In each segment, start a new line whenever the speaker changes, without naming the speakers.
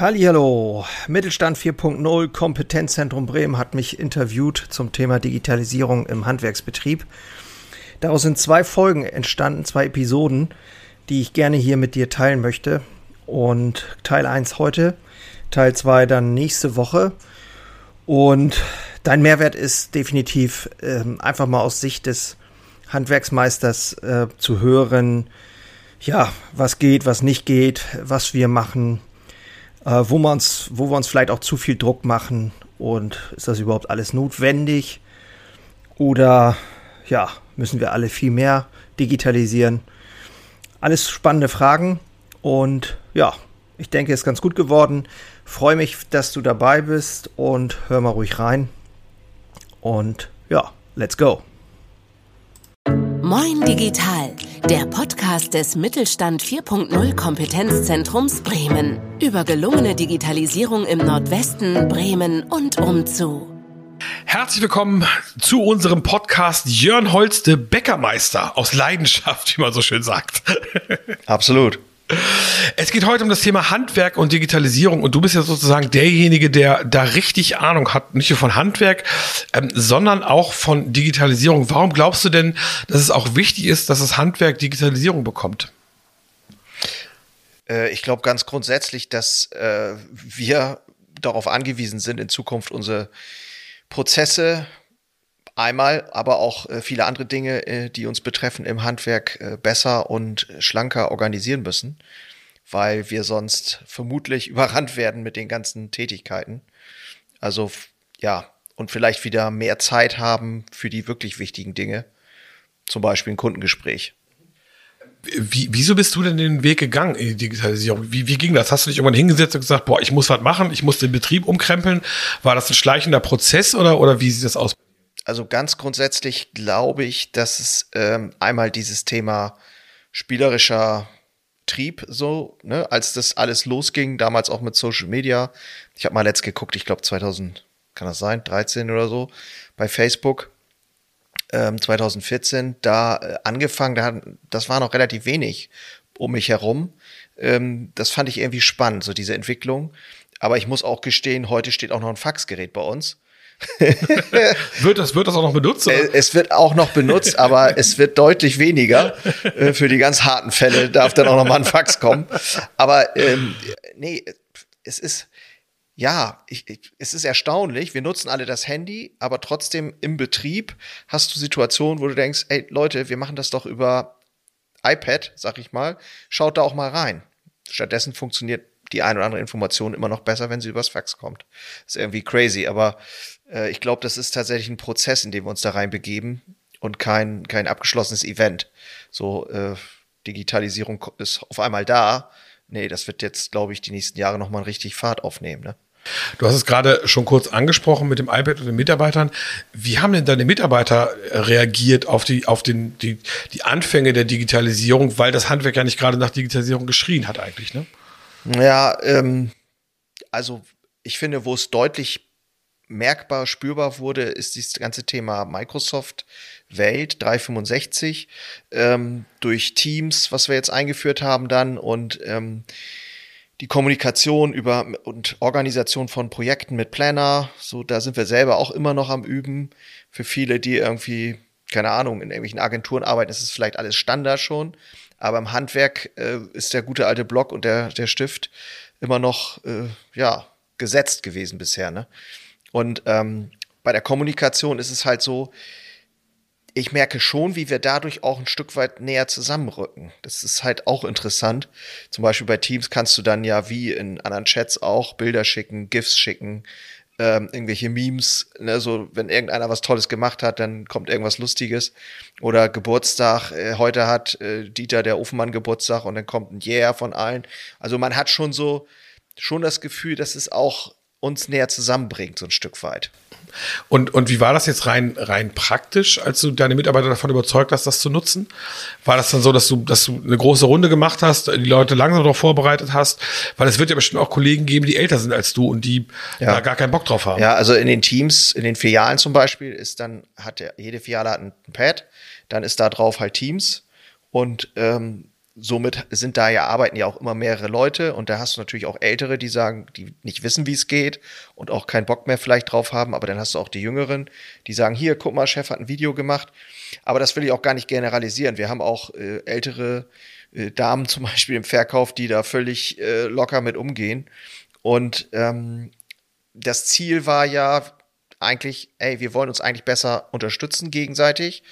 Hallo, Mittelstand 4.0 Kompetenzzentrum Bremen hat mich interviewt zum Thema Digitalisierung im Handwerksbetrieb. Daraus sind zwei Folgen entstanden, zwei Episoden, die ich gerne hier mit dir teilen möchte. Und Teil 1 heute, Teil 2 dann nächste Woche. Und dein Mehrwert ist definitiv äh, einfach mal aus Sicht des Handwerksmeisters äh, zu hören, ja, was geht, was nicht geht, was wir machen, äh, wo, man's, wo wir uns vielleicht auch zu viel Druck machen und ist das überhaupt alles notwendig oder ja, müssen wir alle viel mehr digitalisieren? Alles spannende Fragen und ja, ich denke, es ist ganz gut geworden. Freue mich, dass du dabei bist und hör mal ruhig rein. Und ja, let's go.
Moin Digital, der Podcast des Mittelstand 4.0 Kompetenzzentrums Bremen über gelungene Digitalisierung im Nordwesten, Bremen und umzu.
Herzlich willkommen zu unserem Podcast Jörn Holste Bäckermeister aus Leidenschaft, wie man so schön sagt.
Absolut.
Es geht heute um das Thema Handwerk und Digitalisierung und du bist ja sozusagen derjenige, der da richtig Ahnung hat, nicht nur von Handwerk, ähm, sondern auch von Digitalisierung. Warum glaubst du denn, dass es auch wichtig ist, dass das Handwerk Digitalisierung bekommt?
Äh, ich glaube ganz grundsätzlich, dass äh, wir darauf angewiesen sind, in Zukunft unsere Prozesse einmal, aber auch äh, viele andere Dinge, äh, die uns betreffen im Handwerk, äh, besser und schlanker organisieren müssen, weil wir sonst vermutlich überrannt werden mit den ganzen Tätigkeiten. Also ja, und vielleicht wieder mehr Zeit haben für die wirklich wichtigen Dinge, zum Beispiel ein Kundengespräch.
Wie, wieso bist du denn den Weg gegangen in die Digitalisierung? Wie, wie ging das? Hast du dich irgendwann hingesetzt und gesagt, boah, ich muss was machen, ich muss den Betrieb umkrempeln? War das ein schleichender Prozess oder, oder wie sieht das aus?
Also ganz grundsätzlich glaube ich, dass es ähm, einmal dieses Thema spielerischer Trieb so, ne, als das alles losging, damals auch mit Social Media. Ich habe mal letzt geguckt, ich glaube 2000, kann das sein, 13 oder so, bei Facebook. Ähm, 2014 da äh, angefangen, da, das war noch relativ wenig um mich herum. Ähm, das fand ich irgendwie spannend, so diese Entwicklung. Aber ich muss auch gestehen, heute steht auch noch ein Faxgerät bei uns.
wird, das, wird das auch noch benutzt? Oder?
Äh, es wird auch noch benutzt, aber es wird deutlich weniger. Äh, für die ganz harten Fälle darf dann auch noch mal ein Fax kommen. Aber ähm, nee, es ist, ja, ich, ich, es ist erstaunlich. Wir nutzen alle das Handy, aber trotzdem im Betrieb hast du Situationen, wo du denkst, ey Leute, wir machen das doch über iPad, sag ich mal. Schaut da auch mal rein. Stattdessen funktioniert die eine oder andere Information immer noch besser, wenn sie übers Fax kommt. ist irgendwie crazy, aber äh, ich glaube, das ist tatsächlich ein Prozess, in dem wir uns da reinbegeben und kein, kein abgeschlossenes Event. So, äh, Digitalisierung ist auf einmal da. Nee, das wird jetzt, glaube ich, die nächsten Jahre nochmal richtig Fahrt aufnehmen. Ne?
Du hast es gerade schon kurz angesprochen mit dem iPad und den Mitarbeitern. Wie haben denn deine Mitarbeiter reagiert auf die, auf den, die, die Anfänge der Digitalisierung, weil das Handwerk ja nicht gerade nach Digitalisierung geschrien hat eigentlich, ne?
Ja, ähm, also ich finde, wo es deutlich merkbar spürbar wurde, ist dieses ganze Thema Microsoft Welt 365 ähm, durch Teams, was wir jetzt eingeführt haben dann und ähm, die Kommunikation über und Organisation von Projekten mit Planner, so da sind wir selber auch immer noch am Üben. Für viele, die irgendwie, keine Ahnung, in irgendwelchen Agenturen arbeiten, ist es vielleicht alles Standard schon. Aber im Handwerk äh, ist der gute alte Block und der, der Stift immer noch, äh, ja, gesetzt gewesen bisher, ne? Und ähm, bei der Kommunikation ist es halt so, ich merke schon, wie wir dadurch auch ein Stück weit näher zusammenrücken. Das ist halt auch interessant. Zum Beispiel bei Teams kannst du dann ja wie in anderen Chats auch Bilder schicken, GIFs schicken, ähm, irgendwelche Memes. Ne? So, wenn irgendeiner was Tolles gemacht hat, dann kommt irgendwas Lustiges. Oder Geburtstag. Äh, heute hat äh, Dieter der Ofenmann Geburtstag und dann kommt ein Yeah von allen. Also man hat schon so schon das Gefühl, dass es auch uns näher zusammenbringt, so ein Stück weit.
Und, und wie war das jetzt rein, rein praktisch, als du deine Mitarbeiter davon überzeugt hast, das zu nutzen? War das dann so, dass du, dass du eine große Runde gemacht hast, die Leute langsam darauf vorbereitet hast? Weil es wird ja bestimmt auch Kollegen geben, die älter sind als du und die ja. da gar keinen Bock drauf haben.
Ja, also in den Teams, in den Filialen zum Beispiel, ist dann, hat der, jede Filiale hat ein Pad, dann ist da drauf halt Teams und ähm, somit sind da ja, arbeiten ja auch immer mehrere Leute und da hast du natürlich auch Ältere, die sagen, die nicht wissen, wie es geht und auch keinen Bock mehr vielleicht drauf haben, aber dann hast du auch die Jüngeren, die sagen, hier, guck mal, Chef hat ein Video gemacht. Aber das will ich auch gar nicht generalisieren. Wir haben auch äh, ältere äh, Damen zum Beispiel im Verkauf, die da völlig äh, locker mit umgehen. Und ähm, das Ziel war ja eigentlich, ey, wir wollen uns eigentlich besser unterstützen gegenseitig.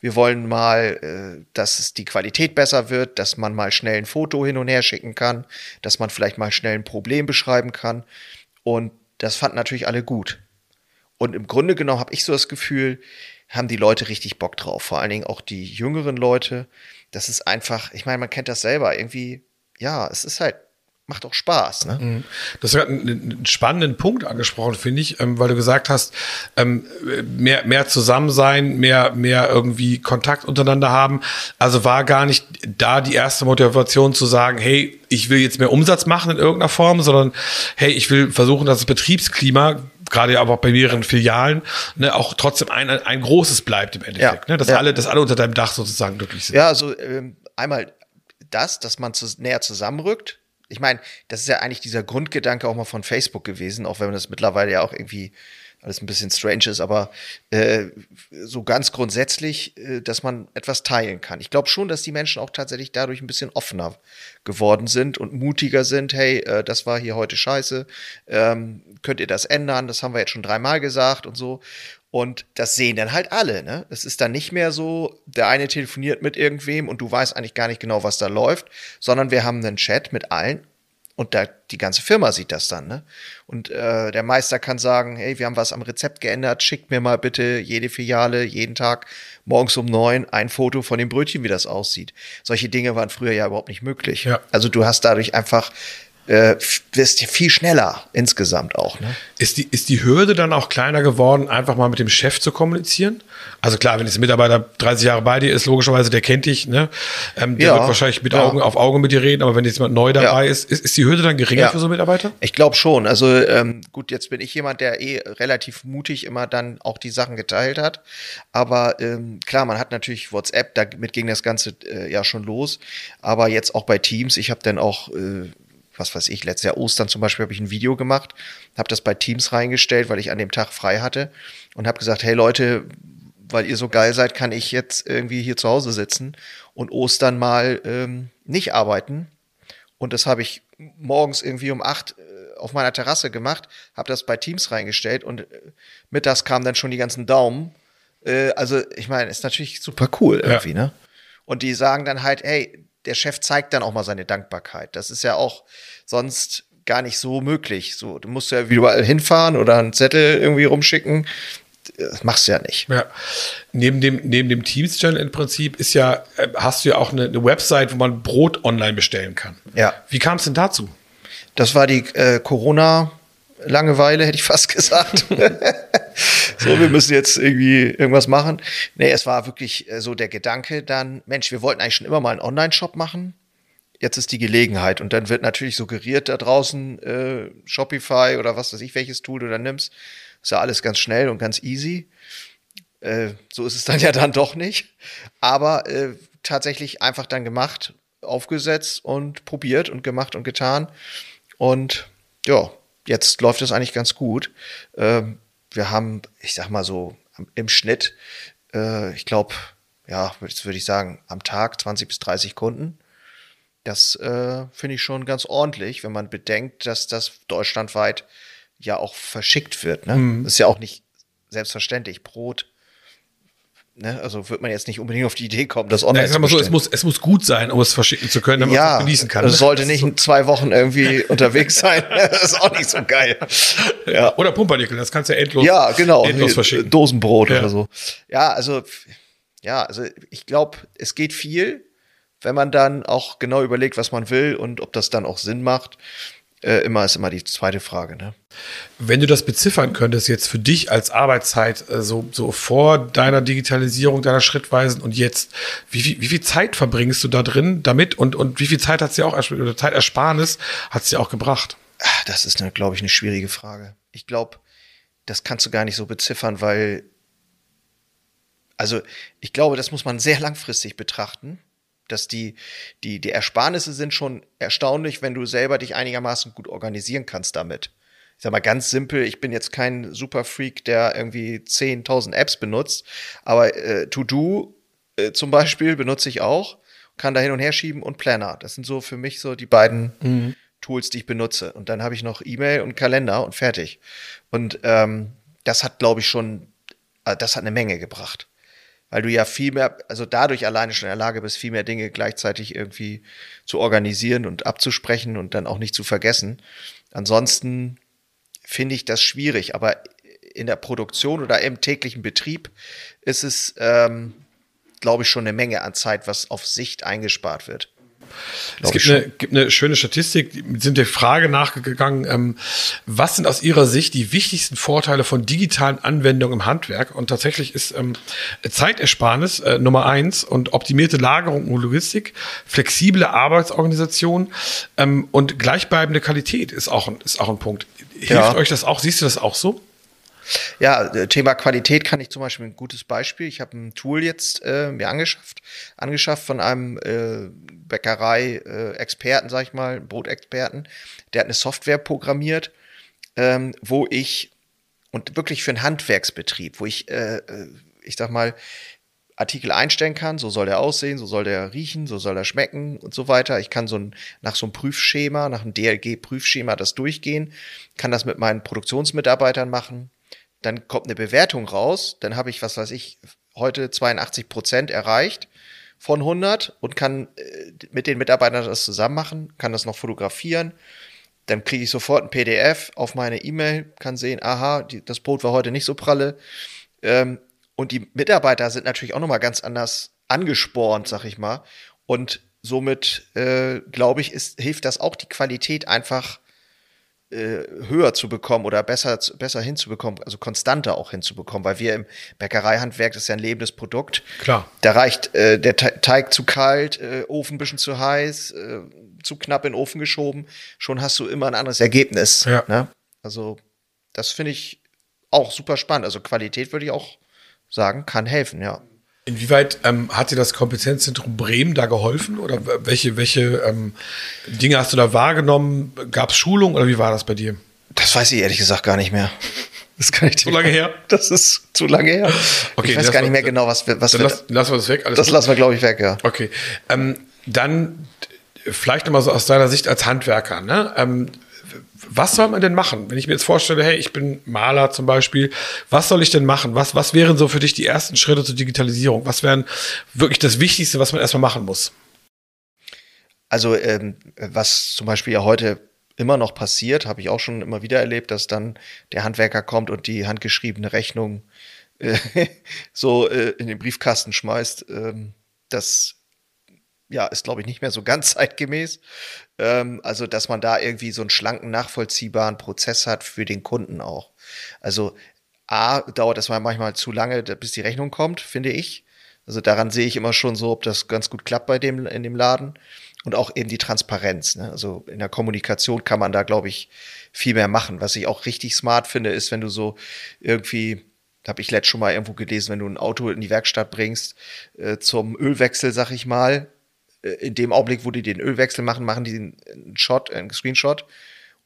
Wir wollen mal, äh, dass es die Qualität besser wird, dass man mal schnell ein Foto hin und her schicken kann, dass man vielleicht mal schnell ein Problem beschreiben kann. Und das fanden natürlich alle gut. Und im Grunde genommen habe ich so das Gefühl, haben die Leute richtig Bock drauf. Vor allen Dingen auch die jüngeren Leute. Das ist einfach, ich meine, man kennt das selber. Irgendwie, ja, es ist halt macht auch Spaß. Ne? Mhm.
Das hat einen, spannenden Punkt angesprochen, finde ich, ähm, weil du gesagt hast, ähm, mehr, mehr zusammen sein, mehr, mehr irgendwie Kontakt untereinander haben. Also war gar nicht da die erste Motivation zu sagen, hey, ich will jetzt mehr Umsatz machen in irgendeiner Form, sondern hey, ich will versuchen, dass das Betriebsklima gerade aber auch bei mehreren Filialen, ne, auch trotzdem ein, ein großes bleibt im Endeffekt, ja, ne, dass ja. alle, dass alle unter deinem Dach sozusagen glücklich sind.
Ja, also ähm, einmal das, dass man zu, näher zusammenrückt, ich meine, das ist ja eigentlich dieser Grundgedanke auch mal von Facebook gewesen, auch wenn das mittlerweile ja auch irgendwie alles ein bisschen strange ist, aber äh, so ganz grundsätzlich, äh, dass man etwas teilen kann. Ich glaube schon, dass die Menschen auch tatsächlich dadurch ein bisschen offener geworden sind und mutiger sind. Hey, äh, das war hier heute scheiße. Ähm, könnt ihr das ändern? Das haben wir jetzt schon dreimal gesagt und so. Und das sehen dann halt alle, ne? Es ist dann nicht mehr so, der eine telefoniert mit irgendwem und du weißt eigentlich gar nicht genau, was da läuft, sondern wir haben einen Chat mit allen und da, die ganze Firma sieht das dann, ne? Und äh, der Meister kann sagen, hey, wir haben was am Rezept geändert, schickt mir mal bitte jede Filiale, jeden Tag morgens um neun ein Foto von dem Brötchen, wie das aussieht. Solche Dinge waren früher ja überhaupt nicht möglich. Ja. Also du hast dadurch einfach äh, wirst viel schneller insgesamt auch. Ne?
Ist, die, ist die Hürde dann auch kleiner geworden, einfach mal mit dem Chef zu kommunizieren? Also klar, wenn jetzt ein Mitarbeiter 30 Jahre bei dir ist, logischerweise, der kennt dich, ne? Ähm, der ja, wird wahrscheinlich mit ja. Augen auf Augen mit dir reden, aber wenn jetzt jemand neu dabei ja. ist, ist, ist die Hürde dann geringer für so einen Mitarbeiter?
Ich glaube schon. Also ähm, gut, jetzt bin ich jemand, der eh relativ mutig immer dann auch die Sachen geteilt hat. Aber ähm, klar, man hat natürlich WhatsApp, damit ging das Ganze äh, ja schon los. Aber jetzt auch bei Teams, ich habe dann auch äh, was weiß ich, letztes Jahr Ostern zum Beispiel habe ich ein Video gemacht, habe das bei Teams reingestellt, weil ich an dem Tag frei hatte und habe gesagt, hey Leute, weil ihr so geil seid, kann ich jetzt irgendwie hier zu Hause sitzen und Ostern mal ähm, nicht arbeiten. Und das habe ich morgens irgendwie um acht äh, auf meiner Terrasse gemacht, habe das bei Teams reingestellt und äh, mittags kamen dann schon die ganzen Daumen. Äh, also ich meine, ist natürlich super cool irgendwie, ja. ne? Und die sagen dann halt, hey, der Chef zeigt dann auch mal seine Dankbarkeit. Das ist ja auch sonst gar nicht so möglich. So, du musst ja überall hinfahren oder einen Zettel irgendwie rumschicken. Das machst du ja nicht.
Ja. Neben dem, neben dem Teams-Channel im Prinzip ist ja, äh, hast du ja auch eine, eine, Website, wo man Brot online bestellen kann.
Ja.
Wie kam es denn dazu?
Das war die äh, Corona- Langeweile, hätte ich fast gesagt. so, wir müssen jetzt irgendwie irgendwas machen. Nee, es war wirklich äh, so der Gedanke dann, Mensch, wir wollten eigentlich schon immer mal einen Online-Shop machen. Jetzt ist die Gelegenheit. Und dann wird natürlich suggeriert da draußen, äh, Shopify oder was weiß ich, welches Tool du da nimmst. Ist ja alles ganz schnell und ganz easy. Äh, so ist es dann ja dann doch nicht. Aber äh, tatsächlich einfach dann gemacht, aufgesetzt und probiert und gemacht und getan. Und ja, jetzt läuft es eigentlich ganz gut. Ähm, wir haben, ich sag mal so, im Schnitt, äh, ich glaube, ja, jetzt würde ich sagen, am Tag 20 bis 30 Kunden. Das äh, finde ich schon ganz ordentlich, wenn man bedenkt, dass das deutschlandweit ja auch verschickt wird. Ne? Mhm. Das ist ja auch nicht selbstverständlich. Brot Ne? Also wird man jetzt nicht unbedingt auf die Idee kommen, das online
ja, zu so, es muss, es muss gut sein, um es verschicken zu können, damit
ja,
man es genießen kann.
Es ne? sollte nicht in zwei Wochen irgendwie unterwegs sein. Das ist auch nicht so geil.
Ja. Oder Pumpernickel, das kannst du ja endlos,
ja, genau,
endlos verschicken.
Dosenbrot ja. oder so. Ja, also, ja, also ich glaube, es geht viel, wenn man dann auch genau überlegt, was man will und ob das dann auch Sinn macht äh, immer ist immer die zweite Frage. Ne?
Wenn du das beziffern könntest jetzt für dich als Arbeitszeit, äh, so, so vor deiner Digitalisierung, deiner Schrittweisen und jetzt, wie, wie, wie viel Zeit verbringst du da drin damit und, und wie viel Zeit hat sie auch, oder Zeitersparnis hat sie auch gebracht?
Das ist, glaube ich, eine schwierige Frage. Ich glaube, das kannst du gar nicht so beziffern, weil, also ich glaube, das muss man sehr langfristig betrachten. Dass die, die, die Ersparnisse sind schon erstaunlich, wenn du selber dich einigermaßen gut organisieren kannst damit. Ich sag mal ganz simpel, ich bin jetzt kein Superfreak, der irgendwie 10.000 Apps benutzt, aber äh, To-Do äh, zum Beispiel benutze ich auch, kann da hin und her schieben und Planner. Das sind so für mich so die beiden mhm. Tools, die ich benutze. Und dann habe ich noch E-Mail und Kalender und fertig. Und ähm, das hat, glaube ich, schon, äh, das hat eine Menge gebracht weil du ja viel mehr, also dadurch alleine schon in der Lage bist, viel mehr Dinge gleichzeitig irgendwie zu organisieren und abzusprechen und dann auch nicht zu vergessen. Ansonsten finde ich das schwierig, aber in der Produktion oder im täglichen Betrieb ist es, ähm, glaube ich, schon eine Menge an Zeit, was auf Sicht eingespart wird.
Es gibt eine, gibt eine, schöne Statistik, die sind der Frage nachgegangen, ähm, was sind aus Ihrer Sicht die wichtigsten Vorteile von digitalen Anwendungen im Handwerk? Und tatsächlich ist ähm, Zeitersparnis äh, Nummer eins und optimierte Lagerung und Logistik, flexible Arbeitsorganisation ähm, und gleichbleibende Qualität ist auch, ein, ist auch ein Punkt. Hilft ja. euch das auch? Siehst du das auch so?
Ja, äh, Thema Qualität kann ich zum Beispiel ein gutes Beispiel. Ich habe ein Tool jetzt äh, mir angeschafft, angeschafft von einem äh, Bäckerei-Experten, sag ich mal, Brotexperten. Der hat eine Software programmiert, ähm, wo ich und wirklich für einen Handwerksbetrieb, wo ich, äh, äh ich sag mal, Artikel einstellen kann, so soll der aussehen, so soll der riechen, so soll er schmecken und so weiter. Ich kann so ein, nach so einem Prüfschema, nach einem DLG-Prüfschema das durchgehen, kann das mit meinen Produktionsmitarbeitern machen, dann kommt eine Bewertung raus, dann habe ich, was weiß ich, heute 82 Prozent erreicht von 100 und kann äh, mit den Mitarbeitern das zusammen machen, kann das noch fotografieren. Dann kriege ich sofort ein PDF auf meine E-Mail, kann sehen, aha, die, das Brot war heute nicht so pralle. Ähm, und die Mitarbeiter sind natürlich auch nochmal ganz anders angespornt, sag ich mal. Und somit, äh, glaube ich, ist, hilft das auch, die Qualität einfach höher zu bekommen oder besser, besser hinzubekommen, also konstanter auch hinzubekommen, weil wir im Bäckereihandwerk, das ist ja ein lebendes Produkt.
Klar.
Da reicht äh, der Teig zu kalt, äh, Ofen ein bisschen zu heiß, äh, zu knapp in den Ofen geschoben, schon hast du immer ein anderes Ergebnis. Ja. Ne? Also, das finde ich auch super spannend. Also Qualität würde ich auch sagen, kann helfen, ja.
Inwieweit ähm, hat dir das Kompetenzzentrum Bremen da geholfen? Oder welche, welche ähm, Dinge hast du da wahrgenommen? Gab es Schulung oder wie war das bei dir?
Das weiß ich ehrlich gesagt gar nicht mehr.
Das kann ich
zu lange her. Das ist zu lange her. Okay, ich weiß gar nicht mehr genau, was wir. Was
dann wir, lass, lassen wir das weg.
Alles das gut? lassen wir, glaube ich, weg, ja.
Okay. Ähm, dann vielleicht nochmal so aus deiner Sicht als Handwerker. Ne? Ähm, was soll man denn machen? Wenn ich mir jetzt vorstelle, hey, ich bin Maler zum Beispiel, was soll ich denn machen? Was, was wären so für dich die ersten Schritte zur Digitalisierung? Was wären wirklich das Wichtigste, was man erstmal machen muss?
Also, ähm, was zum Beispiel ja heute immer noch passiert, habe ich auch schon immer wieder erlebt, dass dann der Handwerker kommt und die handgeschriebene Rechnung äh, so äh, in den Briefkasten schmeißt. Ähm, das ja, ist, glaube ich, nicht mehr so ganz zeitgemäß. Ähm, also, dass man da irgendwie so einen schlanken, nachvollziehbaren Prozess hat für den Kunden auch. Also, A, dauert das manchmal zu lange, bis die Rechnung kommt, finde ich. Also daran sehe ich immer schon so, ob das ganz gut klappt bei dem in dem Laden und auch eben die Transparenz. Ne? Also in der Kommunikation kann man da, glaube ich, viel mehr machen. Was ich auch richtig smart finde, ist, wenn du so irgendwie, habe ich letztes schon mal irgendwo gelesen, wenn du ein Auto in die Werkstatt bringst äh, zum Ölwechsel, sag ich mal, in dem Augenblick, wo die den Ölwechsel machen, machen die einen Shot, einen Screenshot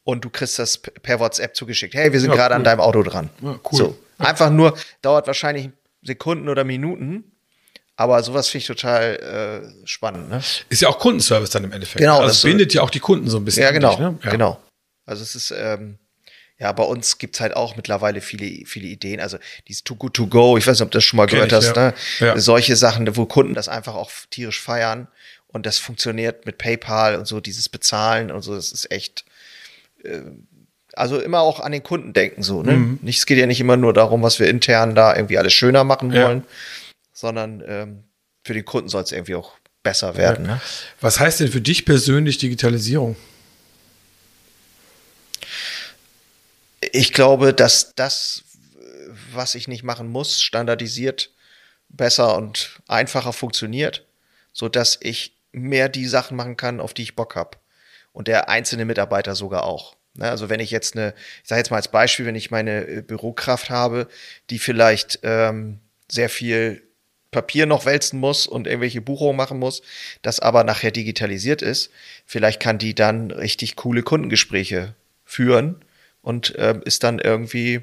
und du kriegst das per WhatsApp zugeschickt. Hey, wir sind ja, gerade cool. an deinem Auto dran. Ja, cool. So. Ja. Einfach nur, dauert wahrscheinlich Sekunden oder Minuten. Aber sowas finde ich total äh, spannend. Ne?
Ist ja auch Kundenservice dann im Endeffekt.
Genau.
Also das bindet ja auch die Kunden so ein bisschen.
Ja, genau. Ne? Genau. Also es ist, ähm, ja, bei uns gibt es halt auch mittlerweile viele, viele Ideen. Also dieses Too Good To Go, ich weiß nicht, ob du das schon mal Kenn gehört ich, hast, ne? Ja. Solche Sachen, wo Kunden das einfach auch tierisch feiern. Und das funktioniert mit PayPal und so, dieses Bezahlen und so, das ist echt. Äh, also immer auch an den Kunden denken, so, ne? Mhm. Nicht, es geht ja nicht immer nur darum, was wir intern da irgendwie alles schöner machen wollen, ja. sondern ähm, für den Kunden soll es irgendwie auch besser werden. Ja. Ne?
Was heißt denn für dich persönlich Digitalisierung?
Ich glaube, dass das, was ich nicht machen muss, standardisiert besser und einfacher funktioniert, so dass ich mehr die Sachen machen kann, auf die ich Bock habe. Und der einzelne Mitarbeiter sogar auch. Ne, also wenn ich jetzt eine, ich sage jetzt mal als Beispiel, wenn ich meine äh, Bürokraft habe, die vielleicht ähm, sehr viel Papier noch wälzen muss und irgendwelche Buchungen machen muss, das aber nachher digitalisiert ist. Vielleicht kann die dann richtig coole Kundengespräche führen und äh, ist dann irgendwie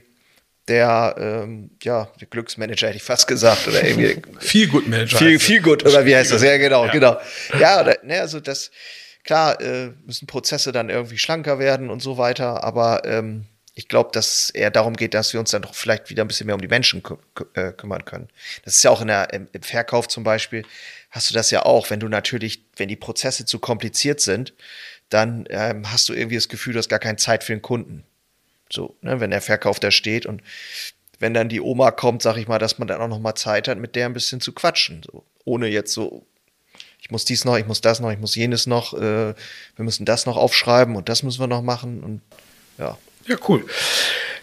der, ähm, ja, der Glücksmanager hätte ich fast gesagt oder irgendwie.
viel gut Manager.
Viel, viel gut oder wie heißt das? Ja, genau, ja. genau. Ja, oder, ne, also das, klar, äh, müssen Prozesse dann irgendwie schlanker werden und so weiter, aber ähm, ich glaube, dass eher darum geht, dass wir uns dann doch vielleicht wieder ein bisschen mehr um die Menschen kü äh, kümmern können. Das ist ja auch in der, im, im, Verkauf zum Beispiel, hast du das ja auch, wenn du natürlich, wenn die Prozesse zu kompliziert sind, dann ähm, hast du irgendwie das Gefühl, du hast gar keine Zeit für den Kunden. So, ne, wenn der Verkauf da steht und wenn dann die Oma kommt, sag ich mal, dass man dann auch noch mal Zeit hat, mit der ein bisschen zu quatschen, so ohne jetzt so ich muss dies noch, ich muss das noch, ich muss jenes noch, äh, wir müssen das noch aufschreiben und das müssen wir noch machen und ja.
Ja, cool.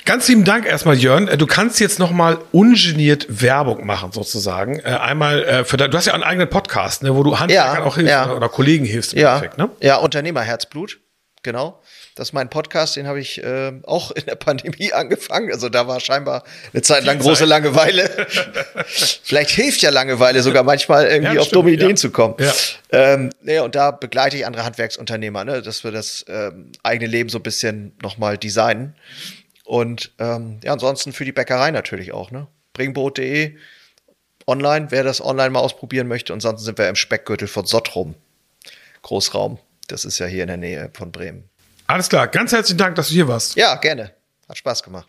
Ganz lieben Dank erstmal, Jörn. Äh, du kannst jetzt nochmal ungeniert Werbung machen, sozusagen. Äh, einmal äh, für du hast ja einen eigenen Podcast, ne, wo du Handwerkern ja, auch hilfst ja. oder Kollegen hilfst
im ja. Endeffekt, ne? Ja, Unternehmerherzblut, genau. Das ist mein Podcast, den habe ich äh, auch in der Pandemie angefangen. Also da war scheinbar eine Zeit lang große Zeit. Langeweile. Vielleicht hilft ja Langeweile sogar manchmal irgendwie ja, auf stimmt, dumme Ideen ja. zu kommen. Ja. Ähm, ja, und da begleite ich andere Handwerksunternehmer, ne, dass wir das ähm, eigene Leben so ein bisschen nochmal designen. Und ähm, ja, ansonsten für die Bäckerei natürlich auch, ne? Bringbrot.de online, wer das online mal ausprobieren möchte. Ansonsten sind wir im Speckgürtel von Sottrum. Großraum. Das ist ja hier in der Nähe von Bremen.
Alles klar, ganz herzlichen Dank, dass du hier warst.
Ja, gerne. Hat Spaß gemacht.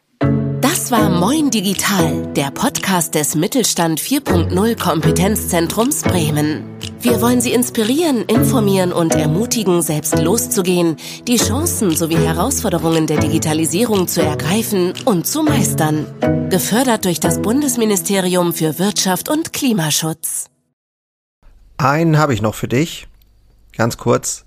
Das war Moin Digital, der Podcast des Mittelstand 4.0 Kompetenzzentrums Bremen. Wir wollen Sie inspirieren, informieren und ermutigen, selbst loszugehen, die Chancen sowie Herausforderungen der Digitalisierung zu ergreifen und zu meistern. Gefördert durch das Bundesministerium für Wirtschaft und Klimaschutz.
Einen habe ich noch für dich. Ganz kurz